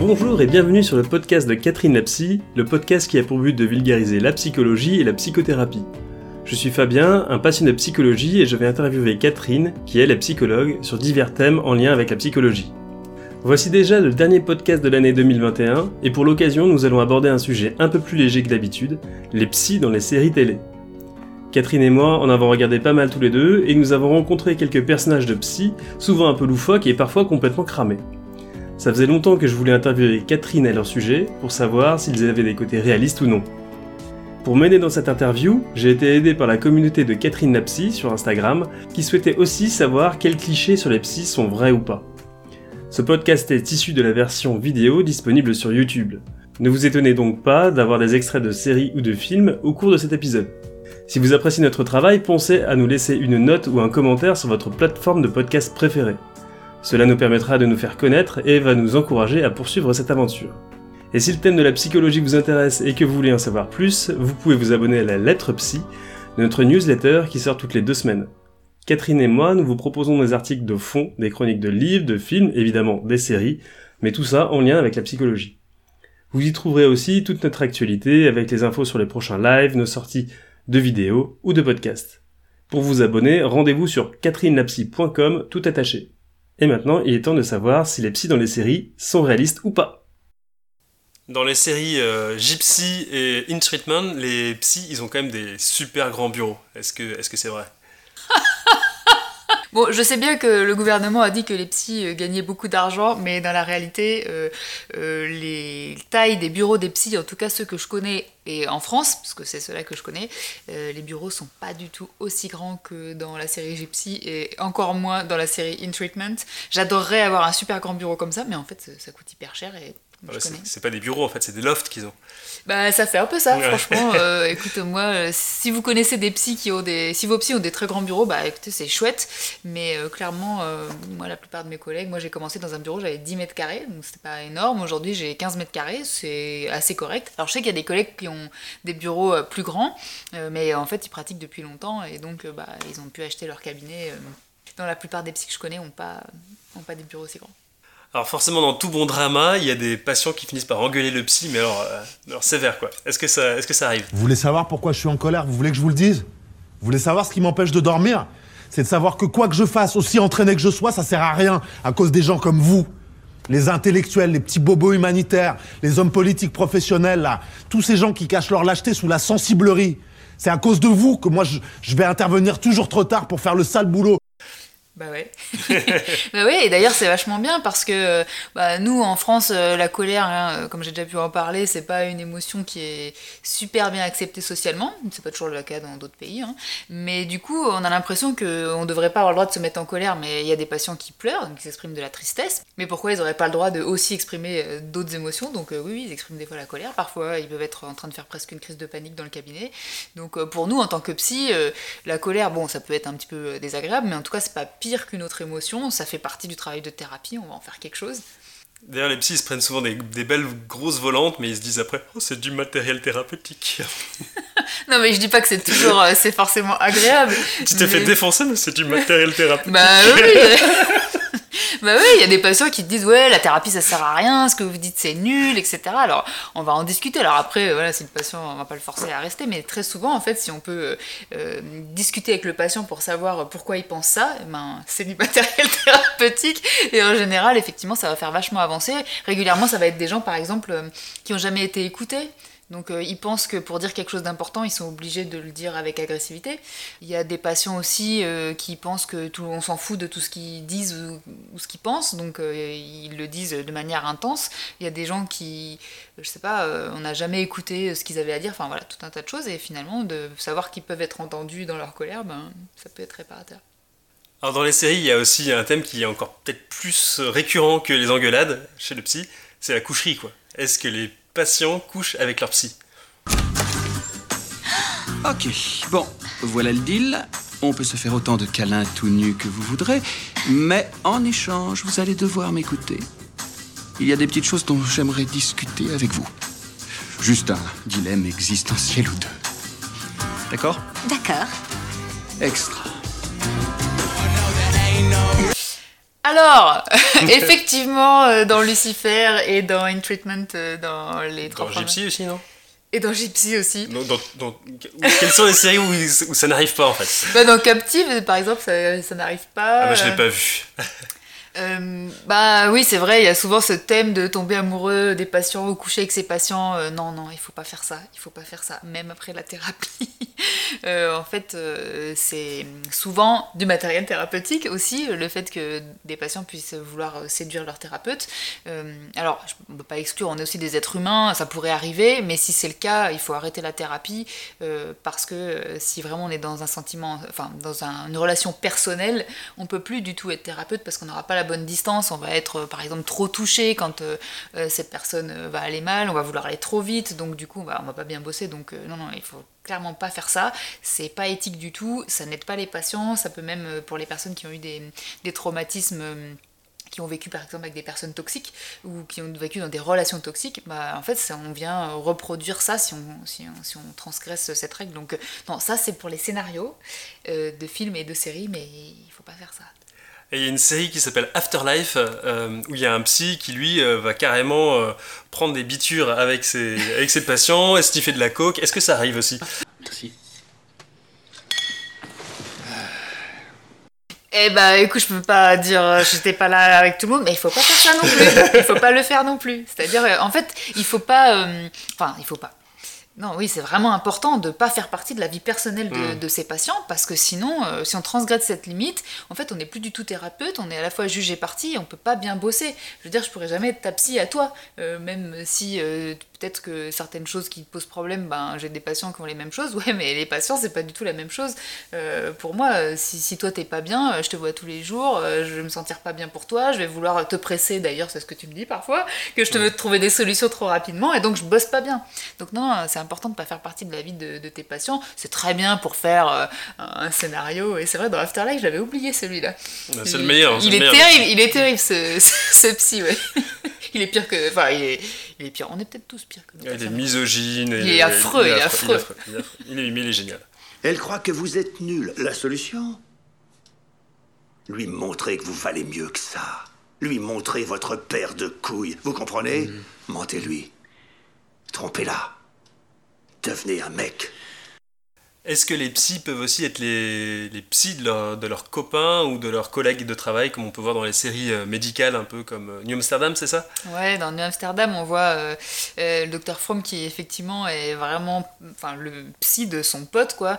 Bonjour et bienvenue sur le podcast de Catherine la Psy, le podcast qui a pour but de vulgariser la psychologie et la psychothérapie. Je suis Fabien, un passionné de psychologie et je vais interviewer Catherine, qui elle est psychologue, sur divers thèmes en lien avec la psychologie. Voici déjà le dernier podcast de l'année 2021 et pour l'occasion nous allons aborder un sujet un peu plus léger que d'habitude, les psys dans les séries télé. Catherine et moi en avons regardé pas mal tous les deux et nous avons rencontré quelques personnages de psy, souvent un peu loufoques et parfois complètement cramés. Ça faisait longtemps que je voulais interviewer Catherine à leur sujet pour savoir s'ils avaient des côtés réalistes ou non. Pour m'aider dans cette interview, j'ai été aidé par la communauté de Catherine la psy sur Instagram qui souhaitait aussi savoir quels clichés sur les psys sont vrais ou pas. Ce podcast est issu de la version vidéo disponible sur YouTube. Ne vous étonnez donc pas d'avoir des extraits de séries ou de films au cours de cet épisode. Si vous appréciez notre travail, pensez à nous laisser une note ou un commentaire sur votre plateforme de podcast préférée. Cela nous permettra de nous faire connaître et va nous encourager à poursuivre cette aventure. Et si le thème de la psychologie vous intéresse et que vous voulez en savoir plus, vous pouvez vous abonner à la lettre psy, notre newsletter qui sort toutes les deux semaines. Catherine et moi, nous vous proposons des articles de fond, des chroniques de livres, de films, évidemment des séries, mais tout ça en lien avec la psychologie. Vous y trouverez aussi toute notre actualité avec les infos sur les prochains lives, nos sorties de vidéos ou de podcasts. Pour vous abonner, rendez-vous sur catherinelapsy.com tout attaché. Et maintenant, il est temps de savoir si les psys dans les séries sont réalistes ou pas. Dans les séries euh, Gypsy et In Treatment, les psys, ils ont quand même des super grands bureaux. Est-ce que est-ce que c'est vrai? Bon, je sais bien que le gouvernement a dit que les psys euh, gagnaient beaucoup d'argent, mais dans la réalité, euh, euh, les tailles des bureaux des psys, en tout cas ceux que je connais, et en France, parce que c'est ceux-là que je connais, les bureaux sont pas du tout aussi grands que dans la série Gypsy, et encore moins dans la série In Treatment. J'adorerais avoir un super grand bureau comme ça, mais en fait, ça coûte hyper cher et ah c'est pas des bureaux en fait, c'est des lofts qu'ils ont. Bah ça fait un peu ça, franchement. Euh, écoute, moi, euh, si vous connaissez des psys qui ont des, si vos psys ont des très grands bureaux, bah écoutez, c'est chouette. Mais euh, clairement, moi, la plupart de mes collègues, moi j'ai commencé dans un bureau, j'avais 10 mètres carrés, donc c'était pas énorme. Aujourd'hui, j'ai 15 mètres carrés, c'est assez correct. Alors je sais qu'il y a des collègues qui ont des bureaux plus grands, mais en fait, ils pratiquent depuis longtemps et donc bah ils ont pu acheter leur cabinet. dans la plupart des psys que je connais, ont pas, ont pas des bureaux aussi grands. Alors forcément, dans tout bon drama, il y a des patients qui finissent par engueuler le psy, mais alors, euh, sévère quoi. Est-ce que, ça, arrive? Vous voulez savoir pourquoi je suis en colère? Vous voulez que je vous le dise? Vous voulez savoir ce qui m'empêche de dormir? C'est de savoir que quoi que je fasse, aussi entraîné que je sois, ça sert à rien à cause des gens comme vous. Les intellectuels, les petits bobos humanitaires, les hommes politiques professionnels, tous ces gens qui cachent leur lâcheté sous la sensiblerie. C'est à cause de vous que moi je vais intervenir toujours trop tard pour faire le sale boulot. Bah ouais. bah ouais, et d'ailleurs c'est vachement bien parce que bah, nous en France, euh, la colère, hein, comme j'ai déjà pu en parler, c'est pas une émotion qui est super bien acceptée socialement. C'est pas toujours le cas dans d'autres pays. Hein. Mais du coup, on a l'impression qu'on devrait pas avoir le droit de se mettre en colère, mais il y a des patients qui pleurent, donc ils expriment de la tristesse. Mais pourquoi ils auraient pas le droit de aussi exprimer euh, d'autres émotions? Donc euh, oui, oui, ils expriment des fois la colère. Parfois, ils peuvent être en train de faire presque une crise de panique dans le cabinet. Donc pour nous, en tant que psy, la colère, bon, ça peut être un petit peu désagréable, mais en tout cas, c'est pas pire qu'une autre émotion, ça fait partie du travail de thérapie, on va en faire quelque chose. D'ailleurs, les psys se prennent souvent des, belles grosses volantes, mais ils se disent après, oh, c'est du matériel thérapeutique. non, mais je dis pas que c'est toujours, euh, c'est forcément agréable. tu t'es fait défoncer, mais c'est du matériel thérapeutique. bah oui bah oui, il y a des patients qui te disent ouais, la thérapie ça sert à rien, ce que vous dites c'est nul, etc. Alors on va en discuter. Alors après, voilà, si le patient, on va pas le forcer à rester, mais très souvent en fait, si on peut euh, discuter avec le patient pour savoir pourquoi il pense ça, eh ben c'est du matériel thérapeutique et en général, effectivement, ça va faire vachement avancer. Régulièrement, ça va être des gens par exemple euh, qui ont jamais été écoutés donc euh, ils pensent que pour dire quelque chose d'important, ils sont obligés de le dire avec agressivité. Il y a des patients aussi euh, qui pensent que tout, on s'en fout de tout ce qu'ils disent ou, ce qu'ils pensent, donc euh, ils le disent de manière intense. Il y a des gens qui, je sais pas, on n'a jamais écouté ce qu'ils avaient à dire. Enfin voilà, tout un tas de choses et finalement de savoir qu'ils peuvent être entendus dans leur colère, ben ça peut être réparateur. Alors dans les séries, il y a aussi un thème qui est encore peut-être plus récurrent que les engueulades chez le psy, c'est la coucherie quoi. Est-ce que les patients couchent avec leur psy. Ok, bon, voilà le deal. On peut se faire autant de câlins tout nus que vous voudrez, mais en échange, vous allez devoir m'écouter. Il y a des petites choses dont j'aimerais discuter avec vous. Juste un dilemme existentiel ou deux. D'accord? D'accord. Extra. Alors effectivement, euh, dans Lucifer et dans In Treatment, euh, dans les Dans trois Gypsy aussi, non? Et dans Gypsy aussi. dans, dans- dans- Quelles sont les séries où, où ça n'arrive pas en fait? Bah, dans Captive, par exemple, ça, ça n'arrive pas. Ah, moi je l'ai pas vu. Euh, bah oui, c'est vrai, il y a souvent ce thème de tomber amoureux des patients ou coucher avec ses patients. Euh, non, non, il faut pas faire ça, il faut pas faire ça, même après la thérapie. Euh, en fait, euh, c'est souvent du matériel thérapeutique aussi, le fait que des patients puissent vouloir euh, séduire leur thérapeute. Alors, on ne peut pas exclure, on est aussi des êtres humains, ça pourrait arriver, mais si c'est le cas, il faut arrêter la thérapie parce que si vraiment on est dans un sentiment, enfin dans un- une relation personnelle, on peut plus du tout être thérapeute parce qu'on n'aura pas la bonne distance, on va être par exemple trop touché quand cette personne va aller mal, on va vouloir aller trop vite, donc du coup on va, on va pas bien bosser, donc non, non, il faut clairement pas faire ça, c'est pas éthique du tout, ça n'aide pas les patients, ça peut même euh, pour les personnes qui ont eu des, des traumatismes. euh, qui ont vécu par exemple avec des personnes toxiques ou qui ont vécu dans des relations toxiques, bah, en fait ça, on vient euh, reproduire ça si on, si on, transgresse cette règle. Donc non, ça c'est pour les scénarios de films et de séries, mais il faut pas faire ça. Et il y a une série qui s'appelle Afterlife, euh, où il y a un psy qui, lui, euh, va carrément euh, prendre des bitures avec ses, avec ses patients et sniffer de la coke? Est-ce que ça arrive aussi? Merci. Eh bah écoute, je peux pas dire j'étais pas là avec tout le monde, mais il faut pas faire ça non plus. Il faut pas le faire non plus. C'est-à-dire, en fait, il faut pas. euh, Enfin, il faut pas. Non, oui, c'est vraiment important de ne pas faire partie de la vie personnelle de, de ces patients parce que sinon, euh, si on transgresse cette limite, en fait, on n'est plus du tout thérapeute, on est à la fois juge et partie et on peut pas bien bosser. Je veux dire, je pourrais jamais être ta psy à toi, euh, même si euh, peut-être que certaines choses qui te posent problème, ben, j'ai des patients qui ont les mêmes choses, ouais, mais les patients, c'est pas du tout la même chose. Euh, pour moi, si, si toi t'es pas bien, euh, je te vois tous les jours, euh, je vais me sentir pas bien pour toi, je vais vouloir te presser, d'ailleurs, c'est ce que tu me dis parfois, que je te veux trouver des solutions trop rapidement, et donc je bosse pas bien. Donc non, non, c'est important de pas faire partie de la vie de, de tes patients. C'est très bien pour faire euh, un scénario, et c'est vrai, dans Afterlife, j'avais oublié celui-là. Bah, C'est le meilleur. Il le est meilleur. terrible, il est terrible ce, ce, ce psy, ouais. Il est pire que. Enfin, il est, il est pire. On est peut-être tous pires que nous. Il est misogyne. et- Il est affreux, il est affreux. Il est, affreux. Il est- mais il est génial. Elle croit que vous êtes nul. La solution Lui montrer que vous valez mieux que ça. Lui montrer votre paire de couilles. Vous comprenez? Mentez-lui. Trompez-la. Devenez un mec. Est-ce que les psys peuvent aussi être les, les psys de, leur- de leurs copains ou de leurs collègues de travail, comme on peut voir dans les séries euh, médicales, un peu comme euh, New Amsterdam, c'est ça? Ouais, dans New Amsterdam, on voit euh, euh, le docteur Fromm qui effectivement est vraiment, enfin, le psy de son pote, quoi.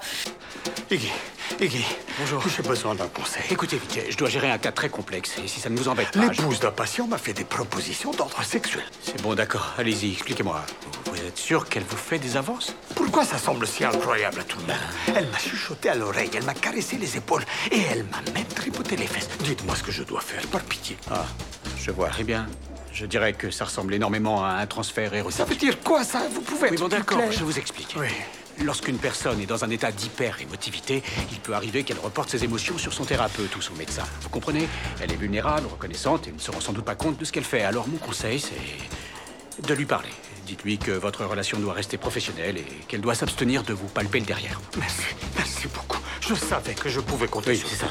Iggy, Iggy, Bonjour. j'ai besoin d'un conseil. Écoutez, Vicky, je dois gérer un cas très complexe et si ça ne vous embête pas. je- L'épouse d'un patient m'a fait des propositions d'ordre sexuel. C'est bon, d'accord. Allez-y, expliquez-moi. Vous êtes sûr qu'elle vous fait des avances? Pourquoi ça semble si incroyable à tout le monde? Elle m'a chuchoté à l'oreille, elle m'a caressé les épaules et elle m'a même tripoté les fesses. Dites-moi ce que je dois faire, par pitié. Ah, je vois. Très bien. Je dirais que ça ressemble énormément à un transfert Ça érotique. veut dire quoi ça? Vous pouvez Oui, être bon, plus d'accord, je vous explique. Oui. Lorsqu'une personne est dans un état d'hyper-émotivité, il peut arriver qu'elle reporte ses émotions sur son thérapeute ou son médecin. Vous comprenez? Elle est vulnérable, reconnaissante et ne se rend sans doute pas compte de ce qu'elle fait. Alors mon conseil, c'est de lui parler. Dites-lui que votre relation doit rester professionnelle et qu'elle doit s'abstenir de vous palper le derrière. Merci, merci beaucoup. Je savais que je pouvais compter Oui, sur ça.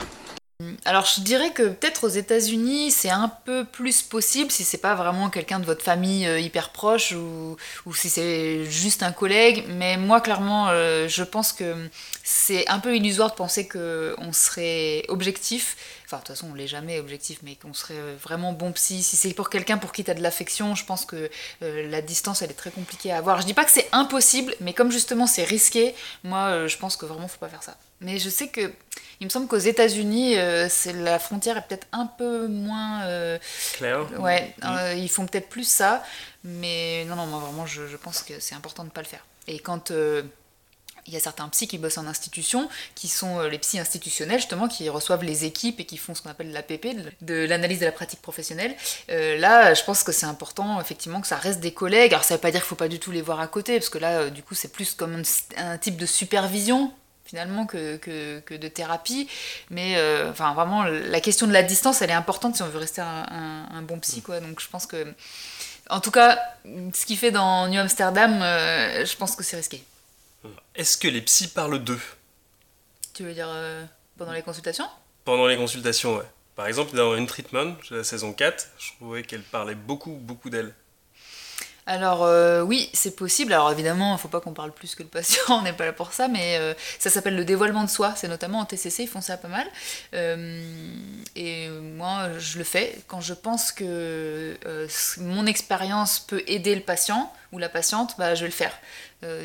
Alors je dirais que peut-être aux États-Unis c'est un peu plus possible si c'est pas vraiment quelqu'un de votre famille euh, hyper proche ou, si c'est juste un collègue. Mais moi clairement euh, je pense que c'est un peu illusoire de penser que on serait objectif. Enfin de toute façon on l'est jamais objectif, mais qu'on serait vraiment bon psy. Si c'est pour quelqu'un pour qui tu as de l'affection, je pense que euh, la distance elle est très compliquée à avoir. Je dis pas que c'est impossible, mais comme justement c'est risqué, moi je pense que vraiment faut pas faire ça. Mais je sais que il me semble qu'aux États-Unis, euh, la frontière est peut-être un peu moins. euh, Claire ouais, euh, ils font peut-être plus ça, mais non, non, moi vraiment, je, je pense que c'est important de ne pas le faire. Et quand euh, il y a certains psys qui bossent en institution, qui sont euh, les psys institutionnels, justement, qui reçoivent les équipes et qui font ce qu'on appelle l'APP, de, l'analyse de la pratique professionnelle. Là, je pense que c'est important, effectivement, que ça reste des collègues. Alors, ça veut pas dire qu'il faut pas du tout les voir à côté, parce que là, du coup, c'est plus comme un, un type de supervision finalement que, que, que de thérapie. Mais euh, enfin, vraiment, la question de la distance, elle est importante si on veut rester un, un- un bon psy. Quoi. Donc je pense que, en tout cas, ce qu'il fait dans New Amsterdam, euh, je pense que c'est risqué. Est-ce que les psys parlent d'eux? Tu veux dire euh, pendant les consultations? Pendant les consultations ouais. Par exemple, dans une treatment, la saison 4, je trouvais qu'elle parlait beaucoup, beaucoup d'elle. Alors euh, oui, c'est possible. Alors évidemment, il ne faut pas qu'on parle plus que le patient, on n'est pas là pour ça, mais euh, ça s'appelle le dévoilement de soi. C'est notamment en TCC, ils font ça pas mal. Euh, et moi, je le fais quand je pense que mon expérience peut aider le patient ou la patiente, bah, je vais le faire.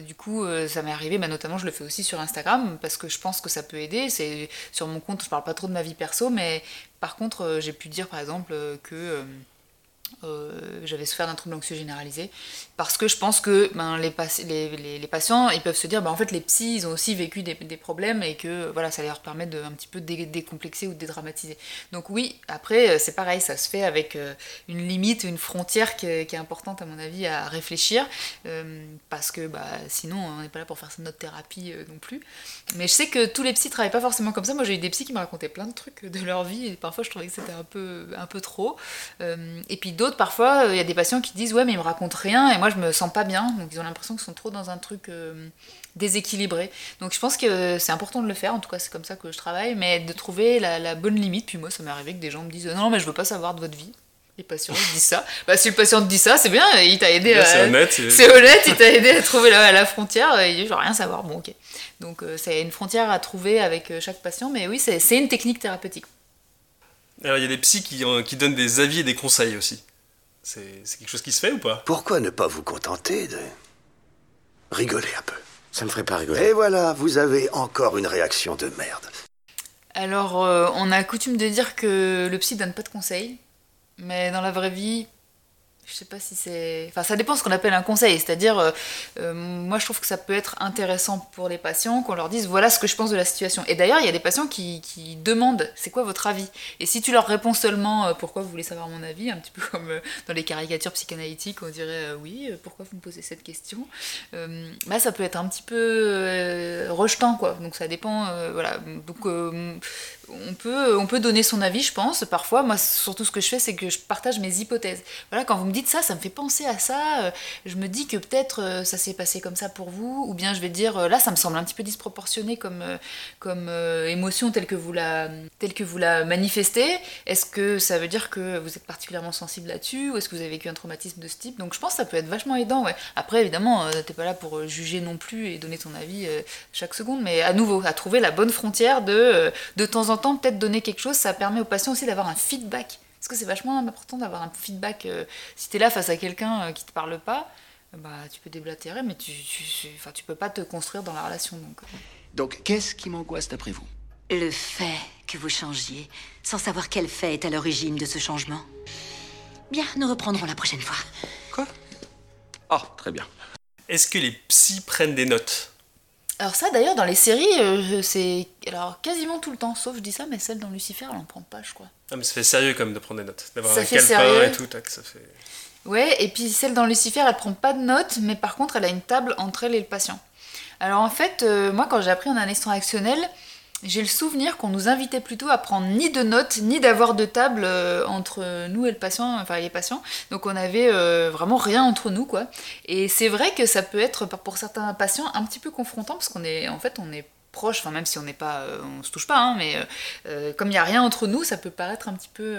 du coup, ça m'est arrivé, bah, notamment je le fais aussi sur Instagram parce que je pense que ça peut aider. C'est sur mon compte, je parle pas trop de ma vie perso, mais par contre, j'ai pu dire par exemple que euh, j'avais souffert d'un trouble anxieux généralisé parce que je pense que ben, les, les, patients ils peuvent se dire ben, en fait les psys ils ont aussi vécu des, des problèmes et que voilà ça leur permet de un petit peu dé décomplexer ou de dédramatiser. Donc oui après euh, c'est pareil ça se fait avec euh, une limite une frontière qui est, importante à mon avis à réfléchir parce que bah, sinon on n'est pas là pour faire notre thérapie non plus. Mais je sais que tous les psys travaillent pas forcément comme ça. Moi j'ai eu des psys qui me racontaient plein de trucs de leur vie et parfois je trouvais que c'était un peu un peu trop. Et puis d'autres parfois, il y a des patients qui disent Ouais, mais ils me racontent rien et moi je me sens pas bien. Donc ils ont l'impression qu'ils sont trop dans un truc euh, déséquilibré. Donc je pense que c'est important de le faire, en tout cas c'est comme ça que je travaille, mais de trouver la, bonne limite. Puis moi, ça m'est arrivé que des gens me disent Non, mais je veux pas savoir de votre vie. Les patients disent ça. Bah, si le patient te dit ça, c'est bien, il t'a aidé. C'est honnête. C'est honnête, il t'a aidé à trouver la, la frontière. Il dit Je veux rien savoir. Bon, ok. Donc euh, c'est une frontière à trouver avec euh, chaque patient, mais oui, c'est une technique thérapeutique. Alors il y a des psys qui, qui donnent des avis et des conseils aussi. C'est quelque chose qui se fait ou pas? Pourquoi ne pas vous contenter de rigoler un peu? Ça me ferait pas rigoler. Et voilà, vous avez encore une réaction de merde. Alors, euh, on a coutume de dire que le psy donne pas de conseils, mais dans la vraie vie, je sais pas si c'est. Enfin, ça dépend ce qu'on appelle un conseil. C'est-à-dire, euh, euh, moi, je trouve que ça peut être intéressant pour les patients qu'on leur dise voilà ce que je pense de la situation. Et d'ailleurs, il y a des patients qui, qui demandent c'est quoi votre avis? Et si tu leur réponds seulement euh, pourquoi vous voulez savoir mon avis, un petit peu comme dans les caricatures psychanalytiques, on dirait oui, pourquoi vous me posez cette question? Bah, ça peut être un petit peu rejetant, quoi. Donc, ça dépend. voilà. Donc, on peut, on peut donner son avis, je pense. Parfois, moi, surtout ce que je fais, c'est que je partage mes hypothèses. Voilà, quand vous me dites ça, ça me fait penser à ça. Euh, je me dis que peut-être euh, ça s'est passé comme ça pour vous, ou bien je vais dire euh, là, ça me semble un petit peu disproportionné comme, comme émotion telle que vous la, telle que vous la manifestez. Est-ce que ça veut dire que vous êtes particulièrement sensible là-dessus, ou est-ce que vous avez vécu un traumatisme de ce type? Donc, je pense que ça peut être vachement aidant. Après, évidemment, t'es pas là pour juger non plus et donner ton avis chaque seconde, mais à nouveau, à trouver la bonne frontière de de temps en temps, peut-être donner quelque chose, ça permet aux patients aussi d'avoir un feedback. Parce que c'est vachement important d'avoir un feedback. Euh, si tu es là face à quelqu'un euh, qui te parle pas, bah, tu peux déblatérer, mais tu, tu, enfin, tu peux pas te construire dans la relation. Donc, donc qu'est-ce qui m'angoisse d'après vous? Le fait que vous changiez, sans savoir quel fait est à l'origine de ce changement. Bien, nous reprendrons la prochaine fois. Quoi? Oh, très bien. Est-ce que les psys prennent des notes? Alors ça d'ailleurs dans les séries euh, c'est alors quasiment tout le temps sauf je dis ça mais celle dans Lucifer elle en prend pas je crois. Ah mais ça fait sérieux quand même de prendre des notes d'avoir un calepin et tout tac, ça fait. Ouais et puis celle dans Lucifer elle prend pas de notes mais par contre elle a une table entre elle et le patient. Alors en fait euh, moi quand j'ai appris en analyse transactionnelle j'ai le souvenir qu'on nous invitait plutôt à prendre ni de notes, ni d'avoir de table euh, entre nous et le patient, enfin les patients. Donc on avait euh, vraiment rien entre nous, quoi. Et c'est vrai que ça peut être pour certains patients un petit peu confrontant parce qu'on est, en fait, on est proche, enfin même si on n'est pas, euh, on se touche pas, hein, mais comme il n'y a rien entre nous, ça peut paraître un petit peu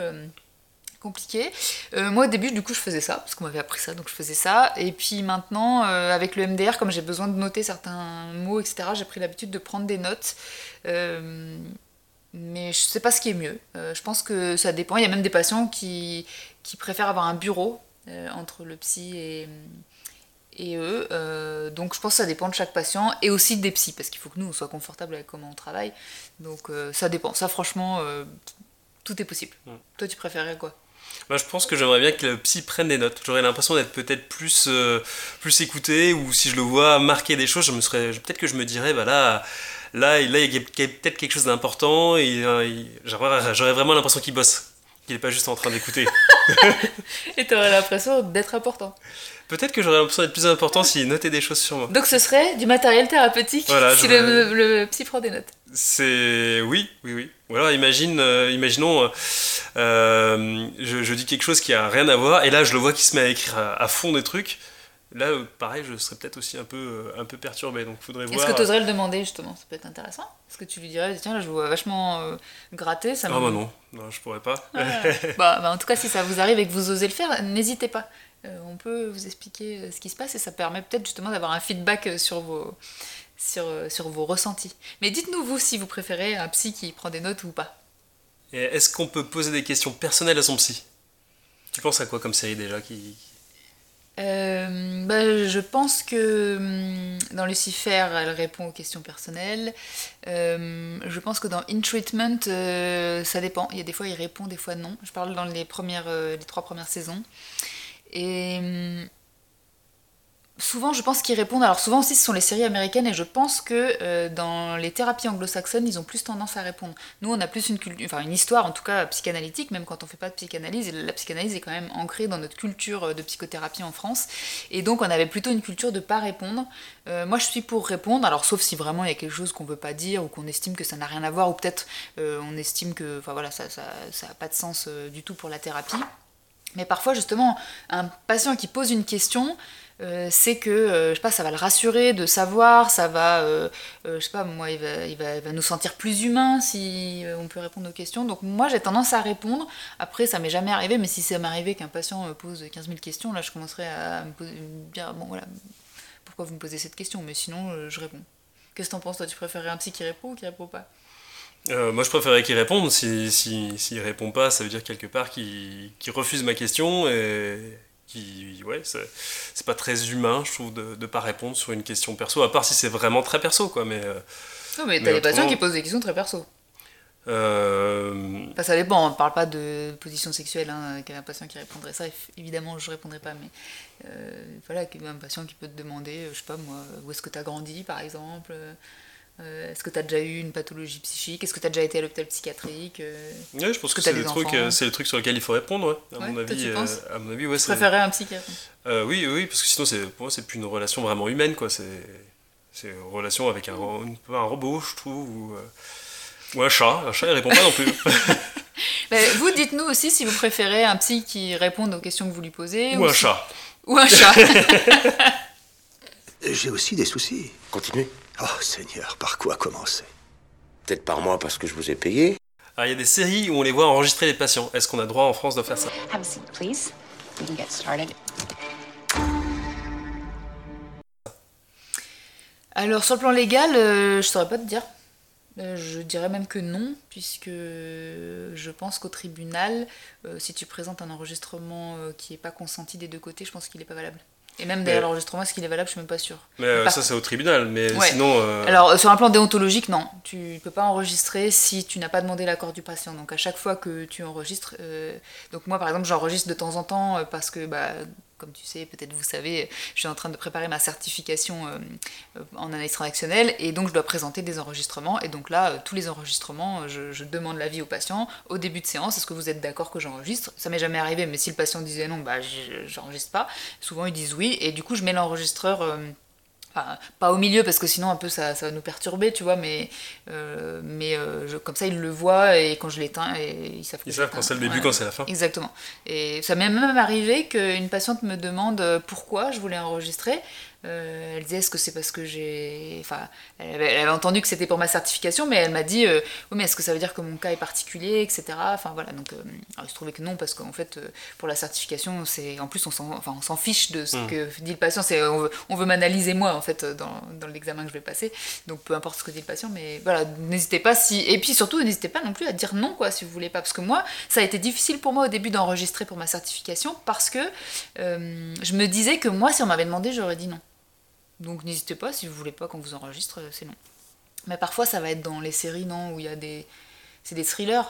compliqué. Euh, moi au début du coup je faisais ça, parce qu'on m'avait appris ça, donc je faisais ça. Et puis maintenant euh, avec le MDR, comme j'ai besoin de noter certains mots, etc., j'ai pris l'habitude de prendre des notes. Euh, mais je sais pas ce qui est mieux. je pense que ça dépend. Il y a même des patients qui, qui préfèrent avoir un bureau entre le psy et, et eux. donc je pense que ça dépend de chaque patient et aussi des psys, parce qu'il faut que nous on soit confortable avec comment on travaille. Donc ça dépend. Ça franchement, tout est possible. Toi tu préférais quoi? Bah, je pense que j'aimerais bien que le psy prenne des notes. J'aurais l'impression d'être peut-être plus, euh, plus écouté, ou si je le vois marquer des choses, je me serais, peut-être que je me dirais, bah là, là, là il y a peut-être quelque chose d'important, et euh, j'aurais vraiment l'impression qu'il bosse, qu'il n'est pas juste en train d'écouter. et tu aurais l'impression d'être important. Peut-être que j'aurais l'impression d'être plus important s'il notait des choses sur moi. Donc ce serait du matériel thérapeutique si le, le, psy prend des notes. C'est oui, oui, oui. Ou alors imagine, euh, imaginons, euh, euh, je, dis quelque chose qui a rien à voir, et là je le vois qui se met à écrire à, fond des trucs. là, euh, pareil, je serais peut-être aussi un peu, un peu perturbé. Donc, faudrait voir. Est-ce que tu oserais le demander justement? Ça peut être intéressant. Est-ce que tu lui dirais, tiens, là, je vois vachement gratter ça Ah, bah non, non, je pourrais pas. Ah. bah, bah, en tout cas, si ça vous arrive et que vous osez le faire, n'hésitez pas. On peut vous expliquer ce qui se passe et ça permet peut-être justement d'avoir un feedback sur vos, sur, euh, sur vos ressentis. Mais dites-nous, vous, si vous préférez un psy qui prend des notes ou pas. Est-ce qu'on peut poser des questions personnelles à son psy? Tu penses à quoi comme série déjà qui... Euh, bah, je pense que hum, dans Lucifer, elle répond aux questions personnelles. Euh, je pense que dans In Treatment, euh, ça dépend. Il y a des fois, il répond, des fois non. Je parle dans les, premières, les trois premières saisons. Et hum, souvent, je pense qu'ils répondent. Alors, souvent aussi, ce sont les séries américaines, et je pense que euh, dans les thérapies anglo-saxonnes, ils ont plus tendance à répondre. Nous, on a plus une, culture, enfin, une histoire, en tout cas psychanalytique, même quand on fait pas de psychanalyse. La psychanalyse est quand même ancrée dans notre culture euh, de psychothérapie en France. Et donc, on avait plutôt une culture de pas répondre. Euh, moi, je suis pour répondre, alors sauf si vraiment il y a quelque chose qu'on veut pas dire ou qu'on estime que ça n'a rien à voir, ou peut-être on estime que, enfin voilà, ça, ça, ça a pas de sens du tout pour la thérapie. Mais parfois, justement, un patient qui pose une question, euh, c'est que, euh, je sais pas, ça va le rassurer de savoir, ça va, euh, je sais pas, moi, il va, il, va, il va nous sentir plus humains si on peut répondre aux questions. Donc moi, j'ai tendance à répondre. Après, ça m'est jamais arrivé, mais si ça m'est arrivé qu'un patient me pose 15 000 questions, là, je commencerai à me, poser, dire, bon voilà, pourquoi vous me posez cette question? Mais sinon, je réponds. Qu'est-ce que t'en penses, toi Tu préférais un psy qui répond ou qui répond pas? Moi, je préférerais qu'il réponde. S'il si, s'il répond pas, ça veut dire quelque part qu'il refuse ma question qui, ouais, c'est c'est pas très humain, je trouve, de, de pas répondre sur une question perso, à part si c'est vraiment très perso, quoi. Mais, euh, Non, mais t'as des patients qui posent des questions très perso. euh, Enfin, ça dépend, on parle pas de position sexuelle, hein, qu'un patient qui répondrait ça, évidemment je répondrai pas, mais euh, voilà, un patient qui peut te demander, euh, je sais pas moi, où est-ce que tu as grandi par exemple, euh, est-ce que tu as déjà eu une pathologie psychique, est-ce que tu as déjà été à l'hôpital psychiatrique, euh, ouais, je pense que, c'est euh, c'est le truc sur lequel il faut répondre, ouais. À Ouais, mon avis, tu euh, à mon avis, ouais. C'est- préférerais un psy qui répond. Euh, oui, oui, parce que sinon, pour moi, c'est plus une relation vraiment humaine, quoi. C'est, une relation avec un, robot, je trouve, ou, ou un chat. Un chat, il répond pas non plus. Mais vous, dites-nous aussi si vous préférez un psy qui réponde aux questions que vous lui posez. ou un si- chat. Ou un chat. J'ai aussi des soucis. Continuez. Oh Seigneur, par quoi commencer? Peut-être par moi parce que je vous ai payé. Alors, il y a des séries où on les voit enregistrer les patients. Est-ce qu'on a droit en France de faire ça? Have a seat, please. We can get started. Alors sur le plan légal, euh, je saurais pas te dire. Euh, je dirais même que non, puisque je pense qu'au tribunal, euh, si tu présentes un enregistrement euh, qui n'est pas consenti des deux côtés, je pense qu'il n'est pas valable. Et même d'ailleurs, Mais- l'enregistrement, est-ce qu'il est valable? Je suis même pas sûre. Mais euh, Par- ça, c'est au tribunal. Mais Ouais. sinon. euh, Alors, euh, sur un plan déontologique, non. Tu ne peux pas enregistrer si tu n'as pas demandé l'accord du patient. Donc, à chaque fois que tu enregistres, euh, donc moi, par exemple, j'enregistre de temps en temps parce que, bah, comme tu sais, peut-être vous savez, je suis en train de préparer ma certification euh, en analyse transactionnelle et donc je dois présenter des enregistrements. Et donc là, euh, tous les enregistrements, euh, je, demande l'avis au patient au début de séance. Est-ce que vous êtes d'accord que j'enregistre? Ça m'est jamais arrivé, mais si le patient disait non, bah, je- j'enregistre pas. Souvent, ils disent oui. Et du coup, je mets l'enregistreur. Enfin, pas au milieu parce que sinon un peu ça, ça va nous perturber, tu vois, mais, euh, mais euh, je- comme ça ils le voient et quand je l'éteins, ils savent que Ils je savent l'éteins. quand c'est le début, Ouais. quand c'est la fin. Exactement. Et ça m'est même arrivé qu'une patiente me demande euh, pourquoi je voulais enregistrer. Euh, elle disait est-ce que c'est parce que j'ai. Enfin, elle avait, elle avait entendu que c'était pour ma certification, mais elle m'a dit euh, oui, mais est-ce que ça veut dire que mon cas est particulier, etc. Enfin voilà, donc euh, alors, il se trouvait que non, parce qu'en fait, euh, pour la certification, c'est en plus on s'en enfin, on s'en fiche de ce Mm. que dit le patient, c'est on veut, on veut m'analyser moi en fait dans, dans l'examen que je vais passer, donc peu importe ce que dit le patient, mais voilà, n'hésitez pas si. Et puis surtout, n'hésitez pas non plus à dire non, quoi, si vous voulez pas, parce que moi, ça a été difficile pour moi au début d'enregistrer pour ma certification parce que je me disais que moi, si on m'avait demandé, j'aurais dit non. Donc n'hésitez pas, si vous voulez pas qu'on vous enregistre, euh, c'est non. Mais parfois, ça va être dans les séries, non, où il y a des. C'est des thrillers.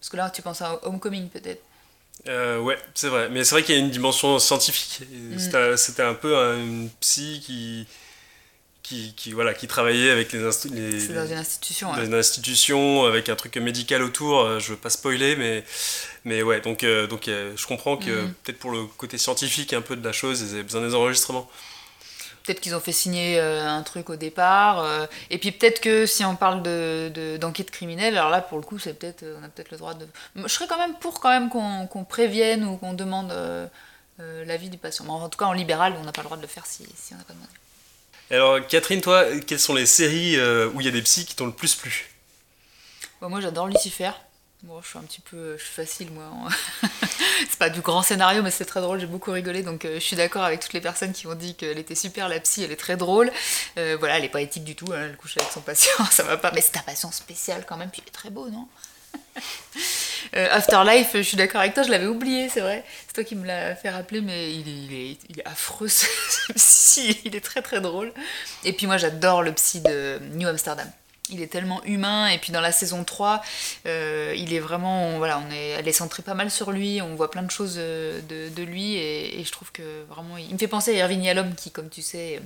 Parce que là, tu penses à Homecoming, peut-être. Euh, ouais, c'est vrai. Mais c'est vrai qu'il y a une dimension scientifique. Mm. C'était un peu un une psy qui, qui, qui, voilà, qui travaillait avec les, les, C'est dans une institution. dans ouais. une institution avec un truc médical autour. euh, Je veux pas spoiler, mais, mais ouais. Donc, euh, donc euh, je comprends que Mhm. peut-être pour le côté scientifique un peu de la chose, ils avaient besoin des enregistrements. Peut-être qu'ils ont fait signer euh, un truc au départ. euh, et puis peut-être que si on parle de, de- d'enquête criminelle, alors là, pour le coup, c'est peut-être, euh, on a peut-être le droit de. Je serais quand même pour quand même qu'on, prévienne ou qu'on demande euh, l'avis du patient. Mais en tout cas, en libéral, on n'a pas le droit de le faire si, si on n'a pas demandé. Alors, Catherine, toi, quelles sont les séries où il y a des psys qui t'ont le plus plu? Bon, moi, j'adore Lucifer. Bon, je suis un petit peu, je suis facile, moi. c'est pas du grand scénario, mais c'est très drôle. J'ai beaucoup rigolé, donc euh, je suis d'accord avec toutes les personnes qui ont dit qu'elle était super, la psy. Elle est très drôle. Euh, voilà, elle est pas éthique du tout. hein, elle couche avec son patient, ça va pas. Mais c'est un patient spécial quand même. Puis il est très beau, non? Euh, Afterlife, je suis d'accord avec toi, je l'avais oublié, c'est vrai. C'est toi qui me l'as fait rappeler, mais il est, il est, il est affreux, ce psy, il est très très drôle. Et puis moi j'adore le psy de New Amsterdam. Il est tellement humain, et puis dans la saison 3, euh, il est vraiment, voilà, on est, elle est centrée pas mal sur lui, on voit plein de choses euh, de, lui, et, je trouve que vraiment, il me fait penser à Irving Yalom, qui, comme tu sais,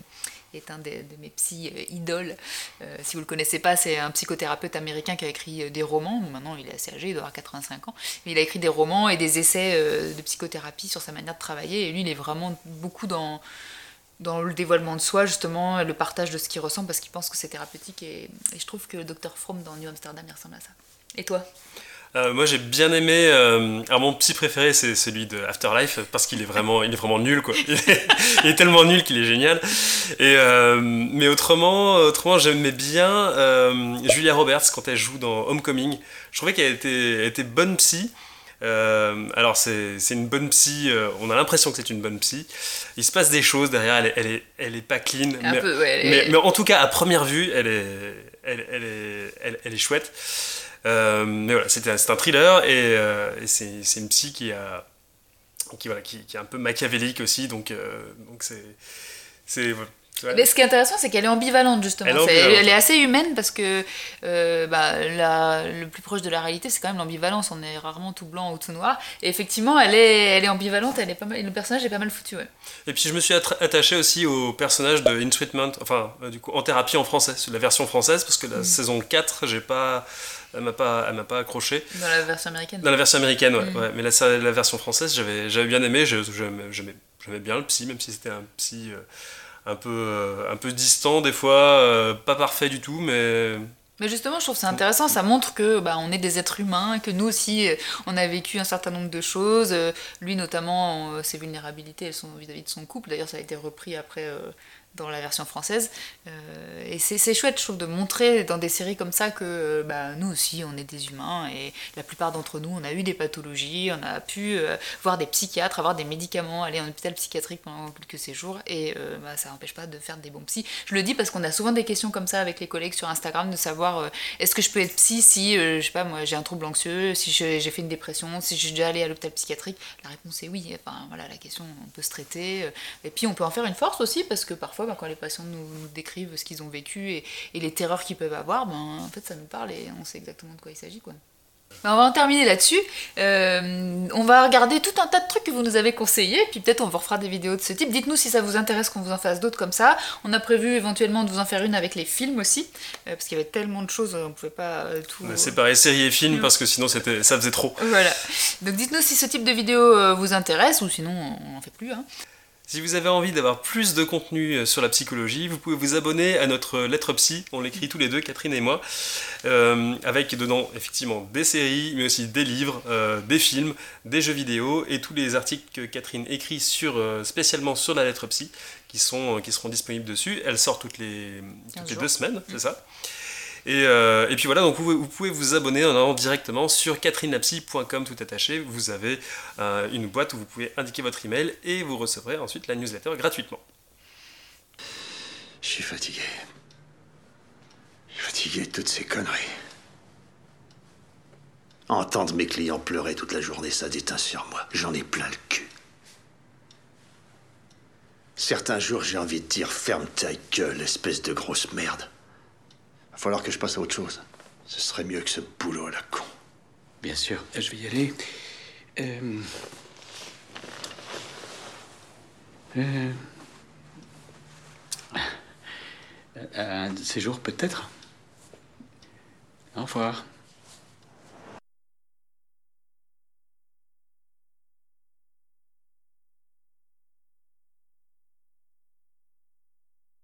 est un des- de mes psy euh, idoles. Euh, si vous le connaissez pas, c'est un psychothérapeute américain qui a écrit euh, des romans. Maintenant, il est assez âgé, il doit avoir 85 ans. Mais il a écrit des romans et des essais euh, de psychothérapie sur sa manière de travailler. Et lui, il est vraiment beaucoup dans dans le dévoilement de soi, justement, le partage de ce qu'il ressent parce qu'il pense que c'est thérapeutique. Et, je trouve que le Dr. Fromm dans New Amsterdam, ressemble à ça. Et toi? Euh, moi j'ai bien aimé. euh, alors mon psy préféré c'est celui de Afterlife parce qu'il est vraiment, il est vraiment nul quoi. Il est, tellement nul qu'il est génial. Et euh, mais autrement, autrement j'aimais bien euh, Julia Roberts quand elle joue dans Homecoming. Je trouvais qu'elle était, était bonne psy. Euh, alors c'est une bonne psy, euh, on a l'impression que c'est une bonne psy. Il se passe des choses derrière, elle est, elle est, elle est pas clean. Un mais, peu, ouais, elle est- mais, mais en tout cas à première vue, elle est, elle, elle est, elle, est chouette. Euh, mais voilà, c'est un, thriller et, et c'est une psy qui, a, qui, voilà, qui, qui est un peu machiavélique aussi, donc donc c'est. c'est voilà. Mais ce qui est intéressant, c'est qu'elle est ambivalente, justement. Elle est. Elle assez humaine parce que euh, bah, la- le plus proche de la réalité, c'est quand même l'ambivalence. On est rarement tout blanc ou tout noir. Et effectivement, elle est, elle est ambivalente, elle est pas mal, le personnage est pas mal foutu. Ouais. Et puis je me suis attaché aussi au personnage de In Treatment, enfin euh, du coup en thérapie en français, la version française, parce que la Mm. saison 4, j'ai pas, elle m'a pas, elle m'a pas accroché. Dans la version américaine. Dans la version américaine, ouais. Mm. ouais. Mais la, la version française, j'avais, j'avais bien aimé, j'aimais bien le psy, même si c'était un psy euh, un, peu, euh, un peu distant des fois, euh, pas parfait du tout, mais... Mais justement, je trouve que c'est intéressant, ça montre que bah, on est des êtres humains, que nous aussi, euh, on a vécu un certain nombre de choses. Euh, Lui, notamment, euh, ses vulnérabilités, elles sont vis-à-vis de son couple. D'ailleurs, ça a été repris après euh, dans la version française. Et c'est c'est chouette, je trouve, de montrer dans des séries comme ça que bah, nous aussi, on est des humains. Et la plupart d'entre nous, on a eu des pathologies, on a pu voir des psychiatres, avoir des médicaments, aller en hôpital psychiatrique pendant quelques séjours. Et bah, ça n'empêche pas de faire des bons psys. Je le dis parce qu'on a souvent des questions comme ça avec les collègues sur Instagram de savoir euh, est-ce que je peux être psy si, euh, je sais pas, moi j'ai un trouble anxieux, si j'ai fait une dépression, si je suis déjà allé à l'hôpital psychiatrique? La réponse est oui. Enfin voilà, la question, on peut se traiter. euh, Et puis on peut en faire une force aussi parce que parfois, bah, quand les patients nous, décrivent ce qu'ils ont vécu et, et les terreurs qu'ils peuvent avoir, ben, en fait ça nous parle et on sait exactement de quoi il s'agit. quoi. On va en terminer là-dessus. Euh, on va regarder tout un tas de trucs que vous nous avez conseillés, puis peut-être on vous refera des vidéos de ce type. Dites-nous si ça vous intéresse qu'on vous en fasse d'autres comme ça. On a prévu éventuellement de vous en faire une avec les films aussi, euh, parce qu'il y avait tellement de choses, on pouvait pas euh, tout. Mais C'est pareil, série et film, parce que sinon ça faisait trop. Voilà. Donc dites-nous si ce type de vidéo vous intéresse, ou sinon on en fait plus. Hein. Si vous avez envie d'avoir plus de contenu euh, sur la psychologie, vous pouvez vous abonner à notre lettre psy. On l'écrit tous les deux, Catherine et moi, euh, avec dedans effectivement des séries, mais aussi des livres, euh, des films, des jeux vidéo et tous les articles que Catherine écrit sur, euh, spécialement sur la lettre psy, qui, sont, euh, qui seront disponibles dessus. Elle sort toutes les, toutes les deux semaines, c'est ça et, euh, et puis voilà, donc vous, vous pouvez vous abonner en allant directement sur catherinelapsy.com tout attaché. Vous avez euh, une boîte où vous pouvez indiquer votre email et vous recevrez ensuite la newsletter gratuitement. Je suis fatigué. Je suis fatigué de toutes ces conneries. Entendre mes clients pleurer toute la journée, ça déteint sur moi. J'en ai plein le cul. Certains jours, j'ai envie de dire ferme ta gueule, espèce de grosse merde. Va falloir que je passe à autre chose. Ce serait mieux que ce boulot à la con. Bien sûr, je vais y aller. Euh... Euh... Un jours, peut-être. Au revoir.